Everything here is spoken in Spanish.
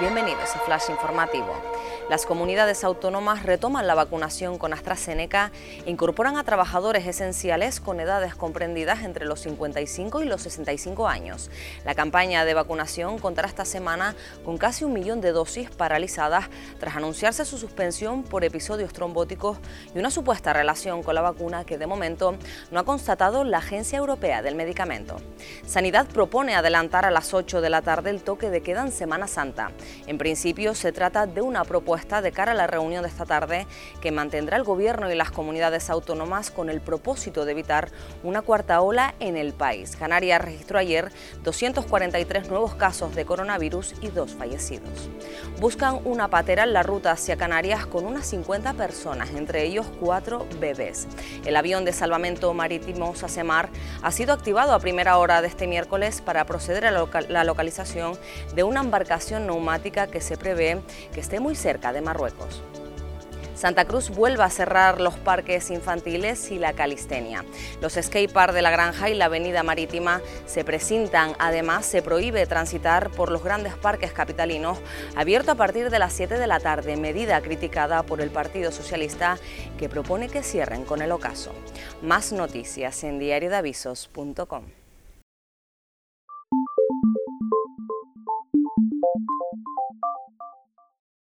bienvenidos a Flash Informativo. Las comunidades autónomas retoman la vacunación con AstraZeneca e incorporan a trabajadores esenciales con edades comprendidas entre los 55 y los 65 años. La campaña de vacunación contará esta semana con casi un millón de dosis paralizadas tras anunciarse su suspensión por episodios trombóticos y una supuesta relación con la vacuna que de momento no ha constatado la Agencia Europea del Medicamento. Sanidad propone adelantar a las 8 de la tarde el toque de queda en Semana Santa. En principio se trata de una propuesta de cara a la reunión de esta tarde que mantendrá el Gobierno y las comunidades autónomas con el propósito de evitar una cuarta ola en el país. Canarias registró ayer 243 nuevos casos de coronavirus y dos fallecidos. Buscan una patera en la ruta hacia Canarias con unas 50 personas, entre ellos cuatro bebés. El avión de salvamento marítimo Sasemar ha sido activado a primera hora de este miércoles para proceder a la localización de una embarcación neumática que se prevé que esté muy cerca de Marruecos. Santa Cruz vuelve a cerrar los parques infantiles y la calistenia. Los skateparks de la Granja y la Avenida Marítima se presintan. Además, se prohíbe transitar por los grandes parques capitalinos, abierto a partir de las 7 de la tarde, medida criticada por el Partido Socialista que propone que cierren con el ocaso. Más noticias en diariodavisos.com.